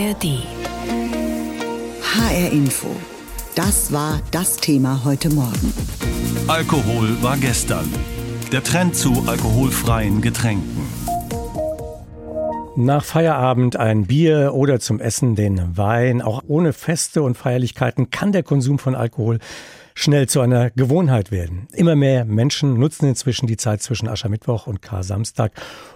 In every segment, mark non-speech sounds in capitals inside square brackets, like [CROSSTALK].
ARD. HR Info. Das war das Thema heute Morgen. Alkohol war gestern. Der Trend zu alkoholfreien Getränken. Nach Feierabend ein Bier oder zum Essen den Wein. Auch ohne Feste und Feierlichkeiten kann der Konsum von Alkohol schnell zu einer Gewohnheit werden. Immer mehr Menschen nutzen inzwischen die Zeit zwischen Aschermittwoch und Kar-Samstag,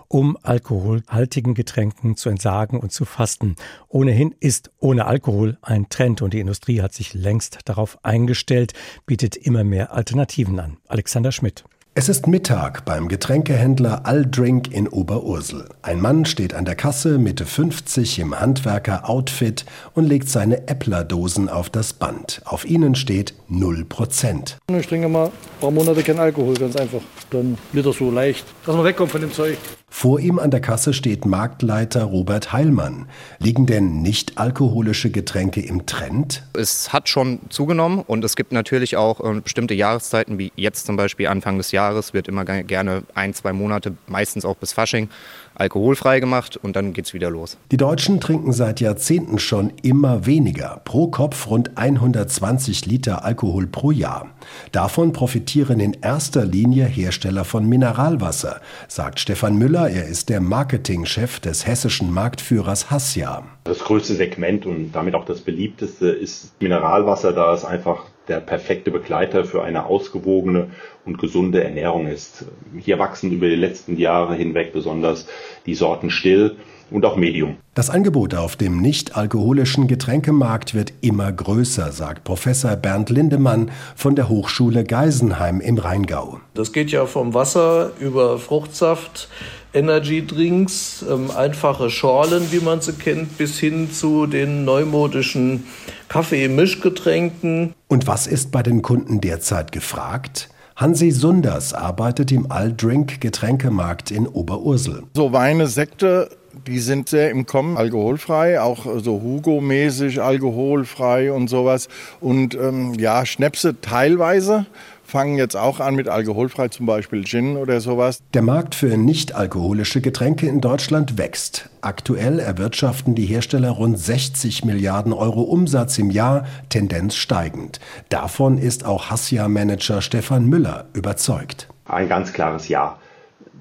um alkoholhaltigen Getränken zu entsagen und zu fasten. Ohnehin ist ohne Alkohol ein Trend und die Industrie hat sich längst darauf eingestellt, bietet immer mehr Alternativen an. Alexander Schmidt. Es ist Mittag beim Getränkehändler Aldrink in Oberursel. Ein Mann steht an der Kasse, Mitte 50, im Handwerker-Outfit und legt seine Äppler-Dosen auf das Band. Auf ihnen steht 0%. Ich trinke mal ein paar Monate kein Alkohol, ganz einfach. Dann wird das so leicht, dass man wegkommt von dem Zeug. Vor ihm an der Kasse steht Marktleiter Robert Heilmann. Liegen denn nicht alkoholische Getränke im Trend? Es hat schon zugenommen und es gibt natürlich auch äh, bestimmte Jahreszeiten, wie jetzt zum Beispiel Anfang des Jahres, wird immer gerne ein, zwei Monate, meistens auch bis Fasching, alkoholfrei gemacht und dann geht's wieder los. Die Deutschen trinken seit Jahrzehnten schon immer weniger. Pro Kopf rund 120 Liter Alkohol pro Jahr. Davon profitieren in erster Linie Hersteller von Mineralwasser, sagt Stefan Müller. Er ist der Marketingchef des hessischen Marktführers Hassia. Das größte Segment und damit auch das beliebteste ist Mineralwasser, da es einfach der perfekte Begleiter für eine ausgewogene und gesunde Ernährung ist. Hier wachsen über die letzten Jahre hinweg besonders die Sorten Still und auch Medium. Das Angebot auf dem nicht-alkoholischen Getränkemarkt wird immer größer, sagt Professor Bernd Lindemann von der Hochschule Geisenheim im Rheingau. Das geht ja vom Wasser über Fruchtsaft, Energy-Drinks, ähm, einfache Schorlen, wie man sie kennt, bis hin zu den neumodischen Kaffee-Mischgetränken. Und was ist bei den Kunden derzeit gefragt? Hansi Sunders arbeitet im Aldrink Getränkemarkt in Oberursel. So Weine, Sekte, die sind sehr im Kommen, alkoholfrei, auch so Hugo-mäßig alkoholfrei und sowas. Und ähm, ja, Schnäpse teilweise fangen jetzt auch an mit alkoholfrei, zum Beispiel Gin oder sowas. Der Markt für nicht-alkoholische Getränke in Deutschland wächst. Aktuell erwirtschaften die Hersteller rund 60 Milliarden Euro Umsatz im Jahr, Tendenz steigend. Davon ist auch Hassia-Manager Stefan Müller überzeugt. Ein ganz klares Ja.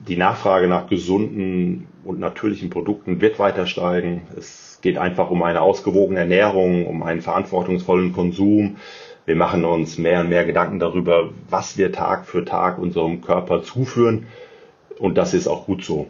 Die Nachfrage nach gesunden und natürlichen Produkten wird weiter steigen. Es geht einfach um eine ausgewogene Ernährung, um einen verantwortungsvollen Konsum. Wir machen uns mehr und mehr Gedanken darüber, was wir Tag für Tag unserem Körper zuführen. Und das ist auch gut so.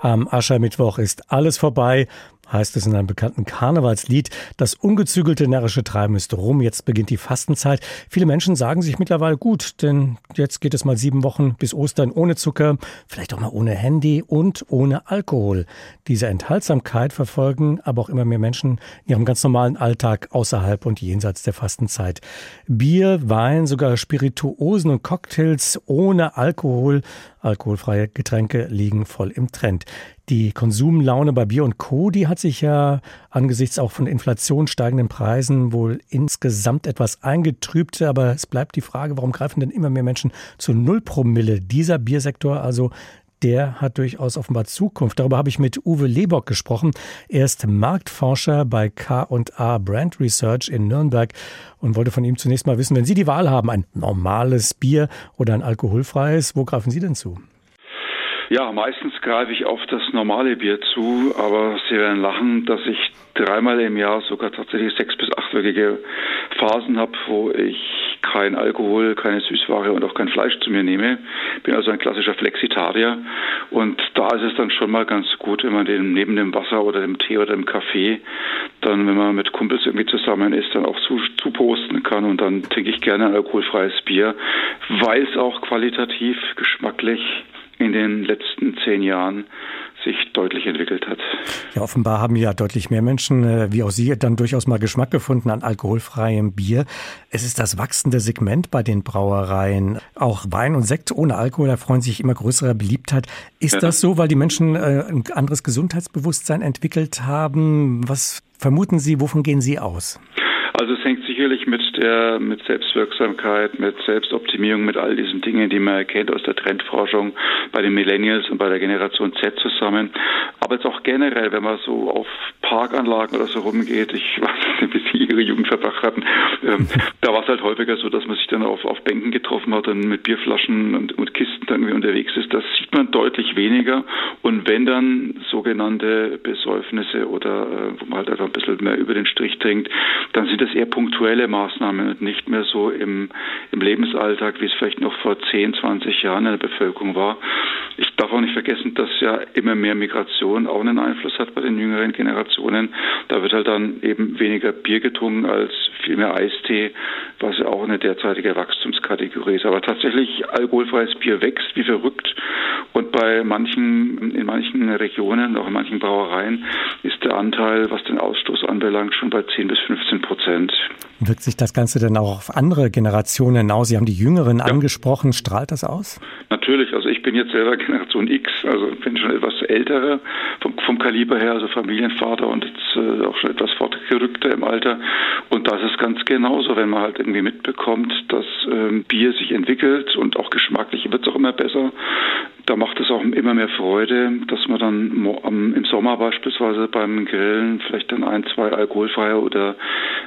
Am Aschermittwoch ist alles vorbei heißt es in einem bekannten Karnevalslied. Das ungezügelte närrische Treiben ist rum, jetzt beginnt die Fastenzeit. Viele Menschen sagen sich mittlerweile gut, denn jetzt geht es mal sieben Wochen bis Ostern ohne Zucker, vielleicht auch mal ohne Handy und ohne Alkohol. Diese Enthaltsamkeit verfolgen aber auch immer mehr Menschen in ihrem ganz normalen Alltag außerhalb und jenseits der Fastenzeit. Bier, Wein, sogar Spirituosen und Cocktails ohne Alkohol, alkoholfreie Getränke liegen voll im Trend. Die Konsumlaune bei Bier und Co., die hat sich ja angesichts auch von Inflation, steigenden Preisen wohl insgesamt etwas eingetrübt. Aber es bleibt die Frage, warum greifen denn immer mehr Menschen zu Nullpromille? Dieser Biersektor also der hat durchaus offenbar Zukunft. Darüber habe ich mit Uwe Lebock gesprochen. Er ist Marktforscher bei K&A Brand Research in Nürnberg und wollte von ihm zunächst mal wissen, wenn Sie die Wahl haben, ein normales Bier oder ein alkoholfreies, wo greifen Sie denn zu? Ja, meistens greife ich auf das normale Bier zu, aber Sie werden lachen, dass ich dreimal im Jahr sogar tatsächlich sechs bis achtwöchige Phasen habe, wo ich kein Alkohol, keine Süßware und auch kein Fleisch zu mir nehme. Bin also ein klassischer Flexitarier und da ist es dann schon mal ganz gut, wenn man den neben dem Wasser oder dem Tee oder dem Kaffee dann, wenn man mit Kumpels irgendwie zusammen ist, dann auch zu, zu posten kann und dann trinke ich gerne ein alkoholfreies Bier, weil es auch qualitativ, geschmacklich in den letzten zehn Jahren sich deutlich entwickelt hat. Ja, offenbar haben ja deutlich mehr Menschen, äh, wie auch Sie, dann durchaus mal Geschmack gefunden an alkoholfreiem Bier. Es ist das wachsende Segment bei den Brauereien. Auch Wein und Sekt ohne Alkohol erfreuen sich immer größerer Beliebtheit. Ist ja. das so, weil die Menschen äh, ein anderes Gesundheitsbewusstsein entwickelt haben? Was vermuten Sie, wovon gehen Sie aus? Also es hängt sicherlich mit der mit Selbstwirksamkeit, mit Selbstoptimierung, mit all diesen Dingen, die man erkennt aus der Trendforschung bei den Millennials und bei der Generation Z zusammen. Aber jetzt auch generell, wenn man so auf Parkanlagen oder so rumgeht, ich [LAUGHS] weiß nicht, wie Sie Ihre Jugend verbracht hatten, ähm, da war es halt häufiger so, dass man sich dann auf, auf Bänken getroffen hat und mit Bierflaschen und, und Kisten irgendwie unterwegs ist. Das sieht man deutlich weniger. Und wenn dann sogenannte Besäufnisse oder äh, wo man halt einfach ein bisschen mehr über den Strich trinkt, dann sind das eher punktuelle Maßnahmen und nicht mehr so im, im Lebensalltag, wie es vielleicht noch vor 10, 20 Jahren in der Bevölkerung war. Ich darf auch nicht vergessen, dass ja immer mehr Migration auch einen Einfluss hat bei den jüngeren Generationen. Da wird halt dann eben weniger Bier getrunken als viel mehr Eistee, was ja auch eine derzeitige Wachstumskategorie ist. Aber tatsächlich alkoholfreies Bier wächst wie verrückt und bei manchen, in manchen Regionen, auch in manchen Brauereien, ist der Anteil, was den Ausstoß anbelangt, schon bei 10 bis 15 Prozent. Wirkt sich das Ganze denn auch auf andere Generationen hinaus? Sie haben die Jüngeren ja. angesprochen. Strahlt das aus? Natürlich. Also ich bin jetzt selber Generation X, also bin schon etwas ältere vom, vom Kaliber her, also Familienvater und jetzt äh, auch schon etwas fortgerückter im Alter. Und da ist ganz genauso, wenn man halt irgendwie mitbekommt, dass ähm, Bier sich entwickelt und auch geschmacklich wird es auch immer besser. Da macht es auch immer mehr Freude, dass man dann im Sommer beispielsweise beim Grillen vielleicht dann ein, zwei alkoholfreie oder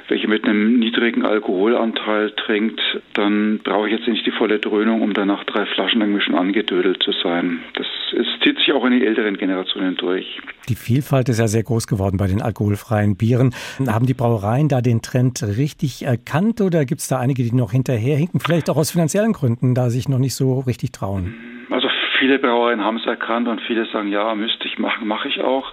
welche mit einem niedrigen Alkoholanteil trinkt, dann brauche ich jetzt nicht die volle Dröhnung, um danach drei Flaschen irgendwie schon angedödelt zu sein. Das ist, zieht sich auch in die älteren Generationen durch. Die Vielfalt ist ja sehr groß geworden bei den alkoholfreien Bieren. Haben die Brauereien da den Trend richtig erkannt oder gibt es da einige, die noch hinterherhinken? Vielleicht auch aus finanziellen Gründen, da sich noch nicht so richtig trauen? Viele Brauereien haben es erkannt und viele sagen, ja, müsste ich machen, mache ich auch.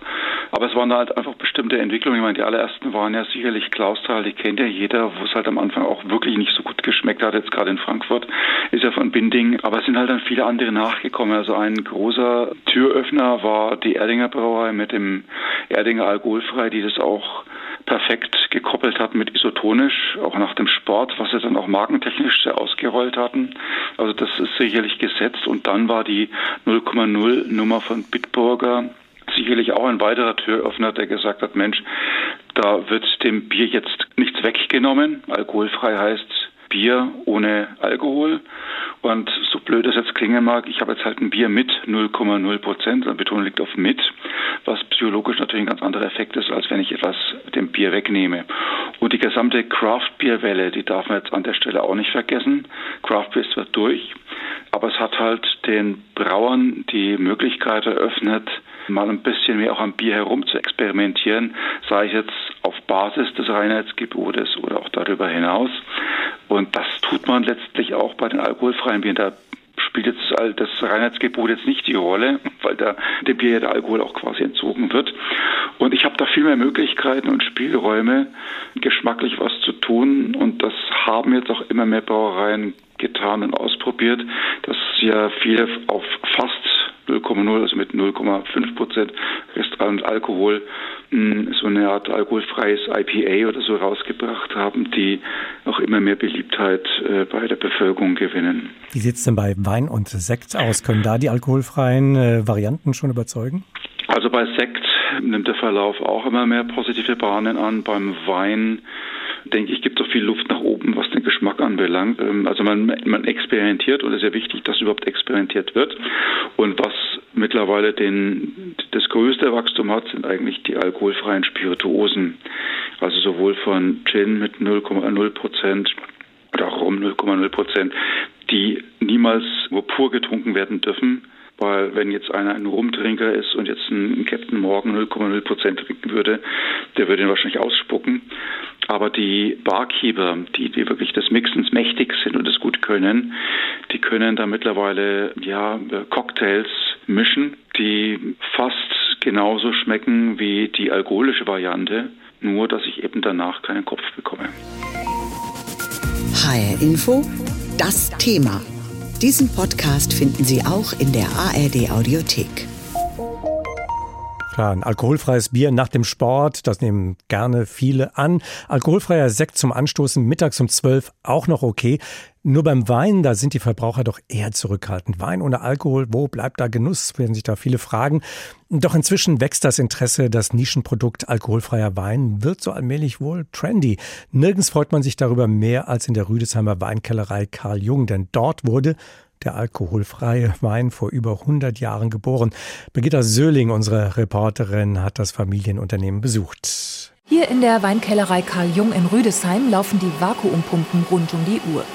Aber es waren halt einfach bestimmte Entwicklungen. Ich meine, die allerersten waren ja sicherlich Klausthal, die kennt ja jeder, wo es halt am Anfang auch wirklich nicht so gut geschmeckt hat. Jetzt gerade in Frankfurt ist ja von Binding. Aber es sind halt dann viele andere nachgekommen. Also ein großer Türöffner war die Erdinger Brauerei mit dem Erdinger Alkoholfrei, die das auch perfekt gekoppelt hat mit isotonisch, auch nach dem Sport, was sie dann auch markentechnisch sehr ausgerollt hatten. Also das ist sicherlich gesetzt. Und dann war die 0,0 Nummer von Bitburger sicherlich auch ein weiterer Türöffner, der gesagt hat, Mensch, da wird dem Bier jetzt nichts weggenommen. Alkoholfrei heißt Bier ohne Alkohol. Und so blöd es jetzt klingen mag, ich habe jetzt halt ein Bier mit 0,0 Prozent, die Betonung liegt auf mit, was psychologisch natürlich ein ganz anderer Effekt ist, als wenn ich etwas dem Bier wegnehme. Und die gesamte Craft-Bier-Welle, die darf man jetzt an der Stelle auch nicht vergessen. Craft-Bier ist zwar durch, aber es hat halt den Brauern die Möglichkeit eröffnet, mal ein bisschen mehr auch am Bier herum zu experimentieren, sei es jetzt auf Basis des Reinheitsgebotes oder auch darüber hinaus. Und das tut man letztlich auch bei den alkoholfreien Bieren. Da spielt jetzt das Reinheitsgebot jetzt nicht die Rolle, weil da dem Bier der Alkohol auch quasi entzogen wird. Und ich habe da viel mehr Möglichkeiten und Spielräume, geschmacklich was zu tun. Und das haben jetzt auch immer mehr Brauereien getan und ausprobiert, dass ja viele auf fast 0,0, also mit 0,5 Prozent Restaurant Alkohol hm, so eine Art alkoholfreies IPA oder so rausgebracht haben, die auch immer mehr Beliebtheit äh, bei der Bevölkerung gewinnen. Wie sieht es denn bei Wein und Sekt aus? Können da die alkoholfreien äh, Varianten schon überzeugen? Also bei Sekt nimmt der Verlauf auch immer mehr positive Bahnen an. Beim Wein denke ich, gibt es auch viel Luft nach oben, was den Geschmack anbelangt. Ähm, also man, man experimentiert und es ist ja wichtig, dass überhaupt experimentiert wird. Und was mittlerweile den, das größte Wachstum hat, sind eigentlich die alkoholfreien Spirituosen. Also sowohl von Gin mit 0,0 Prozent oder auch Rum 0,0 Prozent, die niemals nur pur getrunken werden dürfen, weil wenn jetzt einer ein Rumtrinker ist und jetzt ein Captain Morgan 0,0 Prozent trinken würde, der würde ihn wahrscheinlich ausspucken. Aber die Barkeeper, die, die wirklich des Mixens mächtig sind und es gut können, die können da mittlerweile ja Cocktails mischen, die fast genauso schmecken wie die alkoholische Variante, nur dass ich eben danach keinen Kopf bekomme. HR Info, das Thema. Diesen Podcast finden Sie auch in der ARD Audiothek. Klar, ein alkoholfreies Bier nach dem Sport, das nehmen gerne viele an. Alkoholfreier Sekt zum Anstoßen mittags um zwölf auch noch okay. Nur beim Wein, da sind die Verbraucher doch eher zurückhaltend. Wein ohne Alkohol, wo bleibt da Genuss? Werden sich da viele fragen. Doch inzwischen wächst das Interesse. Das Nischenprodukt alkoholfreier Wein wird so allmählich wohl trendy. Nirgends freut man sich darüber mehr als in der Rüdesheimer Weinkellerei Karl Jung, denn dort wurde der alkoholfreie Wein vor über 100 Jahren geboren. Birgitta Söhling, unsere Reporterin, hat das Familienunternehmen besucht. Hier in der Weinkellerei Karl Jung in Rüdesheim laufen die Vakuumpumpen rund um die Uhr.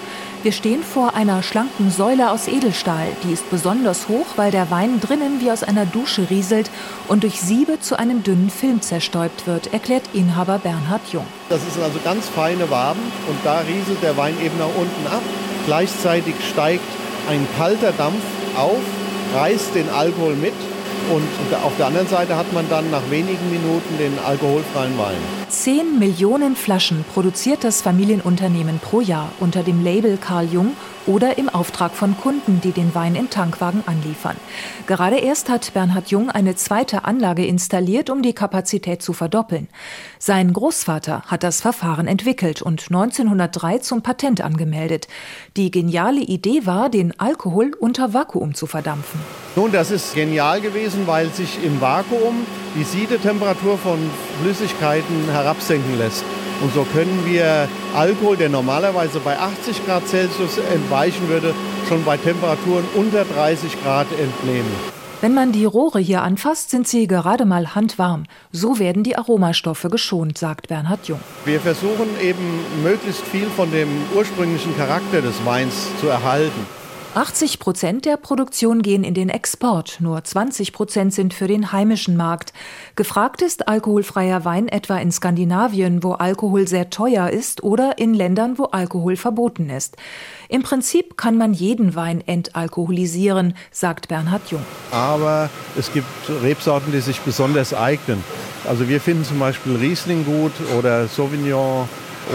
Wir stehen vor einer schlanken Säule aus Edelstahl. Die ist besonders hoch, weil der Wein drinnen wie aus einer Dusche rieselt und durch Siebe zu einem dünnen Film zerstäubt wird, erklärt Inhaber Bernhard Jung. Das sind also ganz feine Waben und da rieselt der Wein eben nach unten ab. Gleichzeitig steigt ein kalter Dampf auf, reißt den Alkohol mit und auf der anderen Seite hat man dann nach wenigen Minuten den alkoholfreien Wein. Zehn Millionen Flaschen produziert das Familienunternehmen pro Jahr unter dem Label Karl Jung oder im Auftrag von Kunden, die den Wein in Tankwagen anliefern. Gerade erst hat Bernhard Jung eine zweite Anlage installiert, um die Kapazität zu verdoppeln. Sein Großvater hat das Verfahren entwickelt und 1903 zum Patent angemeldet. Die geniale Idee war, den Alkohol unter Vakuum zu verdampfen. Nun, das ist genial gewesen, weil sich im Vakuum die Siedetemperatur von Flüssigkeiten herabsenken lässt. Und so können wir Alkohol, der normalerweise bei 80 Grad Celsius entweichen würde, schon bei Temperaturen unter 30 Grad entnehmen. Wenn man die Rohre hier anfasst, sind sie gerade mal handwarm. So werden die Aromastoffe geschont, sagt Bernhard Jung. Wir versuchen eben möglichst viel von dem ursprünglichen Charakter des Weins zu erhalten. 80 Prozent der Produktion gehen in den Export, nur 20 Prozent sind für den heimischen Markt. Gefragt ist alkoholfreier Wein etwa in Skandinavien, wo Alkohol sehr teuer ist, oder in Ländern, wo Alkohol verboten ist. Im Prinzip kann man jeden Wein entalkoholisieren, sagt Bernhard Jung. Aber es gibt Rebsorten, die sich besonders eignen. Also wir finden zum Beispiel Riesling gut oder Sauvignon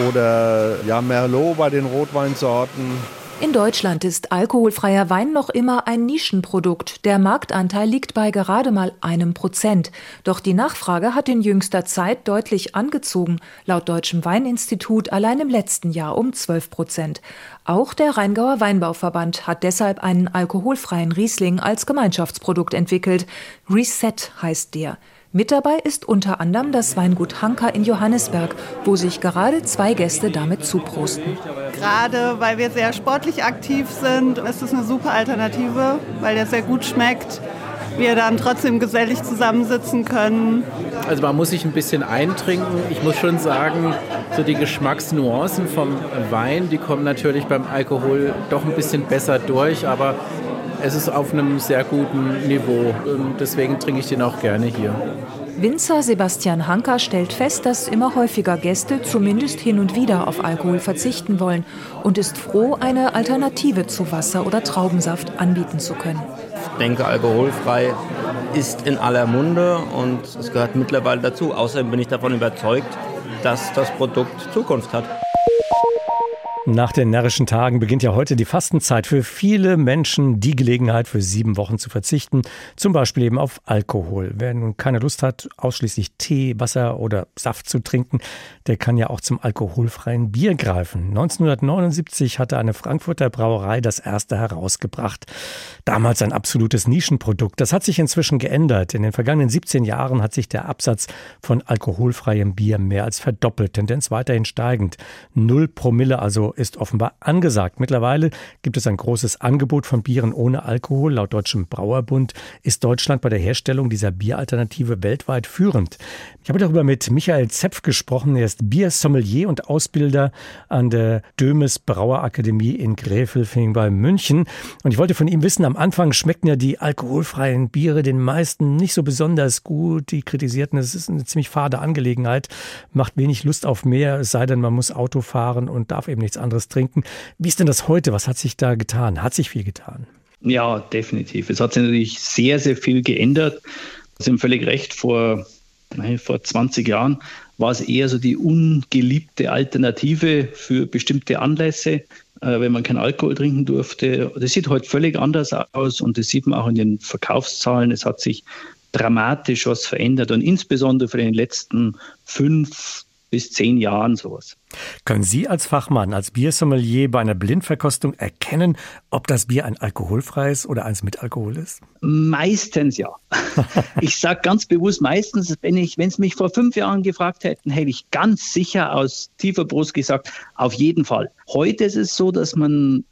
oder ja, Merlot bei den Rotweinsorten. In Deutschland ist alkoholfreier Wein noch immer ein Nischenprodukt. Der Marktanteil liegt bei gerade mal einem Prozent. Doch die Nachfrage hat in jüngster Zeit deutlich angezogen. Laut Deutschem Weininstitut allein im letzten Jahr um 12 Prozent. Auch der Rheingauer Weinbauverband hat deshalb einen alkoholfreien Riesling als Gemeinschaftsprodukt entwickelt. Reset heißt der. Mit dabei ist unter anderem das Weingut Hanka in Johannesberg, wo sich gerade zwei Gäste damit zuprosten. Gerade weil wir sehr sportlich aktiv sind, ist es eine super Alternative, weil der sehr gut schmeckt. Wir dann trotzdem gesellig zusammensitzen können. Also man muss sich ein bisschen eintrinken. Ich muss schon sagen, so die Geschmacksnuancen vom Wein, die kommen natürlich beim Alkohol doch ein bisschen besser durch, aber es ist auf einem sehr guten Niveau. Und deswegen trinke ich den auch gerne hier. Winzer Sebastian Hanker stellt fest, dass immer häufiger Gäste zumindest hin und wieder auf Alkohol verzichten wollen und ist froh, eine Alternative zu Wasser oder Traubensaft anbieten zu können. Ich denke, alkoholfrei ist in aller Munde und es gehört mittlerweile dazu. Außerdem bin ich davon überzeugt, dass das Produkt Zukunft hat. Nach den närrischen Tagen beginnt ja heute die Fastenzeit. Für viele Menschen die Gelegenheit, für sieben Wochen zu verzichten, zum Beispiel eben auf Alkohol. Wer nun keine Lust hat, ausschließlich Tee, Wasser oder Saft zu trinken, der kann ja auch zum alkoholfreien Bier greifen. 1979 hatte eine Frankfurter Brauerei das erste herausgebracht. Damals ein absolutes Nischenprodukt. Das hat sich inzwischen geändert. In den vergangenen 17 Jahren hat sich der Absatz von alkoholfreiem Bier mehr als verdoppelt. Tendenz weiterhin steigend. Null Promille also ist offenbar angesagt. Mittlerweile gibt es ein großes Angebot von Bieren ohne Alkohol. Laut Deutschem Brauerbund ist Deutschland bei der Herstellung dieser Bieralternative weltweit führend. Ich habe darüber mit Michael Zepf gesprochen. Er ist Biersommelier und Ausbilder an der Dömes Brauerakademie in Gräfelfing bei München. Und ich wollte von ihm wissen, am Anfang schmeckten ja die alkoholfreien Biere den meisten nicht so besonders gut. Die kritisierten, es ist eine ziemlich fade Angelegenheit, macht wenig Lust auf mehr, es sei denn, man muss Auto fahren und darf eben nichts anderes trinken. Wie ist denn das heute? Was hat sich da getan? Hat sich viel getan? Ja, definitiv. Es hat sich natürlich sehr, sehr viel geändert. Sie haben völlig recht, vor, nein, vor 20 Jahren war es eher so die ungeliebte Alternative für bestimmte Anlässe, äh, wenn man keinen Alkohol trinken durfte. Das sieht heute völlig anders aus und das sieht man auch in den Verkaufszahlen. Es hat sich dramatisch was verändert und insbesondere für den letzten fünf bis zehn Jahren sowas. Können Sie als Fachmann, als Biersommelier bei einer Blindverkostung erkennen, ob das Bier ein alkoholfreies oder eins mit Alkohol ist? Meistens ja. [LAUGHS] ich sage ganz bewusst meistens, wenn ich, wenn Sie mich vor fünf Jahren gefragt hätten, hätte ich ganz sicher aus tiefer Brust gesagt, auf jeden Fall. Heute ist es so, dass man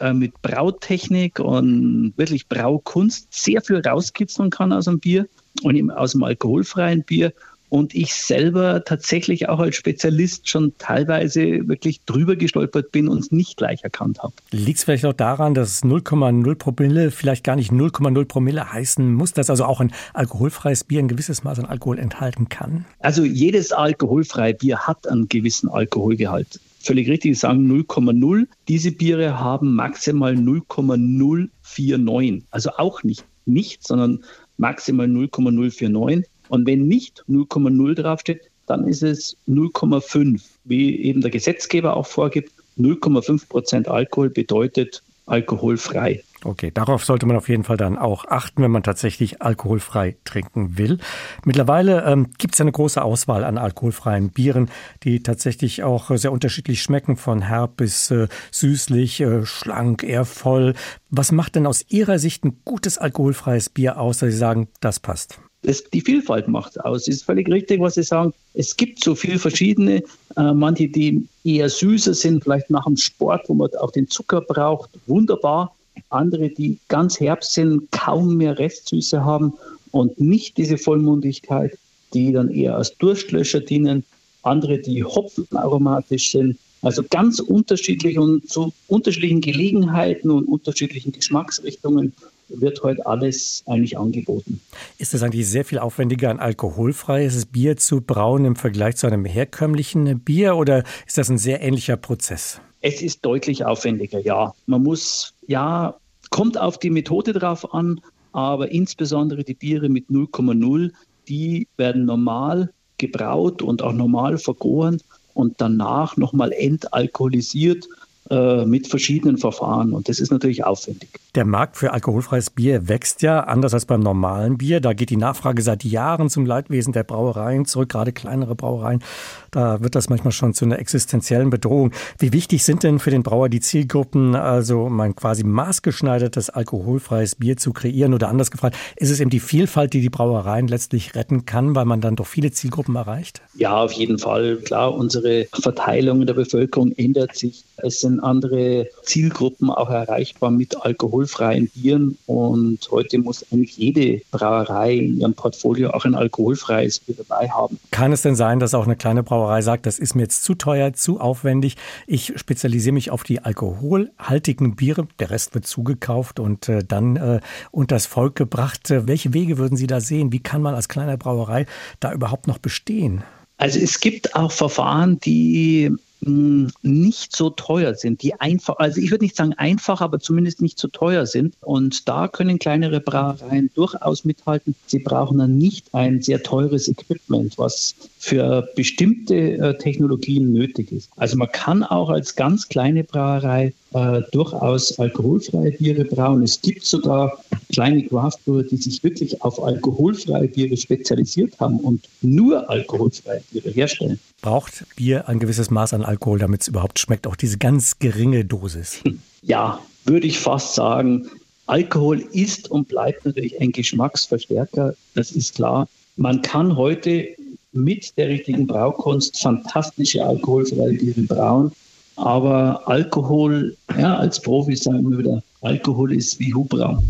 äh, mit Brautechnik und wirklich Braukunst sehr viel rauskitzeln kann aus dem Bier und aus dem alkoholfreien Bier und ich selber tatsächlich auch als Spezialist schon teilweise wirklich drüber gestolpert bin und es nicht gleich erkannt habe. Liegt es vielleicht auch daran, dass 0,0 Promille vielleicht gar nicht 0,0 Promille heißen muss, dass also auch ein alkoholfreies Bier ein gewisses Maß an Alkohol enthalten kann? Also jedes alkoholfreie Bier hat einen gewissen Alkoholgehalt. Völlig richtig, sagen 0,0. Diese Biere haben maximal 0,049. Also auch nicht nicht, sondern maximal 0,049. Und wenn nicht 0,0 draufsteht, dann ist es 0,5, wie eben der Gesetzgeber auch vorgibt. 0,5 Prozent Alkohol bedeutet alkoholfrei. Okay, darauf sollte man auf jeden Fall dann auch achten, wenn man tatsächlich alkoholfrei trinken will. Mittlerweile ähm, gibt es eine große Auswahl an alkoholfreien Bieren, die tatsächlich auch sehr unterschiedlich schmecken, von herb bis äh, süßlich, äh, schlank, eher voll. Was macht denn aus Ihrer Sicht ein gutes alkoholfreies Bier aus, dass Sie sagen, das passt? Das, die Vielfalt macht aus. Es ist völlig richtig, was Sie sagen. Es gibt so viele verschiedene, äh, manche, die eher süßer sind, vielleicht nach dem Sport, wo man auch den Zucker braucht, wunderbar. Andere, die ganz herb sind, kaum mehr Restsüße haben und nicht diese Vollmundigkeit, die dann eher als Durstlöscher dienen. Andere, die hopfenaromatisch sind. Also ganz unterschiedlich und zu unterschiedlichen Gelegenheiten und unterschiedlichen Geschmacksrichtungen wird heute alles eigentlich angeboten. Ist es eigentlich sehr viel aufwendiger, ein alkoholfreies Bier zu brauen im Vergleich zu einem herkömmlichen Bier oder ist das ein sehr ähnlicher Prozess? Es ist deutlich aufwendiger, ja. Man muss, ja, kommt auf die Methode drauf an, aber insbesondere die Biere mit 0,0, die werden normal gebraut und auch normal vergoren und danach nochmal entalkoholisiert äh, mit verschiedenen Verfahren. Und das ist natürlich aufwendig. Der Markt für alkoholfreies Bier wächst ja anders als beim normalen Bier. Da geht die Nachfrage seit Jahren zum Leidwesen der Brauereien zurück, gerade kleinere Brauereien. Da wird das manchmal schon zu einer existenziellen Bedrohung. Wie wichtig sind denn für den Brauer die Zielgruppen, also mein quasi maßgeschneidertes alkoholfreies Bier zu kreieren? Oder anders gefragt, ist es eben die Vielfalt, die die Brauereien letztlich retten kann, weil man dann doch viele Zielgruppen erreicht? Ja, auf jeden Fall. Klar, unsere Verteilung in der Bevölkerung ändert sich. Es sind andere Zielgruppen auch erreichbar mit alkoholfreien Bieren. Und heute muss eigentlich jede Brauerei in ihrem Portfolio auch ein alkoholfreies Bier dabei haben. Kann es denn sein, dass auch eine kleine Brauerei sagt, das ist mir jetzt zu teuer, zu aufwendig. Ich spezialisiere mich auf die alkoholhaltigen Biere. Der Rest wird zugekauft und äh, dann äh, unters Volk gebracht. Welche Wege würden Sie da sehen? Wie kann man als kleine Brauerei da überhaupt noch bestehen? Also es gibt auch Verfahren, die nicht so teuer sind, die einfach, also ich würde nicht sagen einfach, aber zumindest nicht so teuer sind. Und da können kleinere Brauereien durchaus mithalten. Sie brauchen dann nicht ein sehr teures Equipment, was für bestimmte äh, Technologien nötig ist. Also man kann auch als ganz kleine Brauerei äh, durchaus alkoholfreie Biere brauen. Es gibt sogar kleine Craftbrewer, die sich wirklich auf alkoholfreie Biere spezialisiert haben und nur alkoholfreie Biere herstellen. Braucht Bier ein gewisses Maß an Alkohol, damit es überhaupt schmeckt, auch diese ganz geringe Dosis? [LAUGHS] Ja, würde ich fast sagen. Alkohol ist und bleibt natürlich ein Geschmacksverstärker, das ist klar. Man kann heute mit der richtigen Braukunst fantastische alkoholfreie Biere brauen. Aber Alkohol, ja, als Profis sagen wir wieder, Alkohol ist wie Hubraum.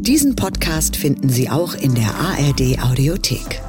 Diesen Podcast finden Sie auch in der ARD Audiothek.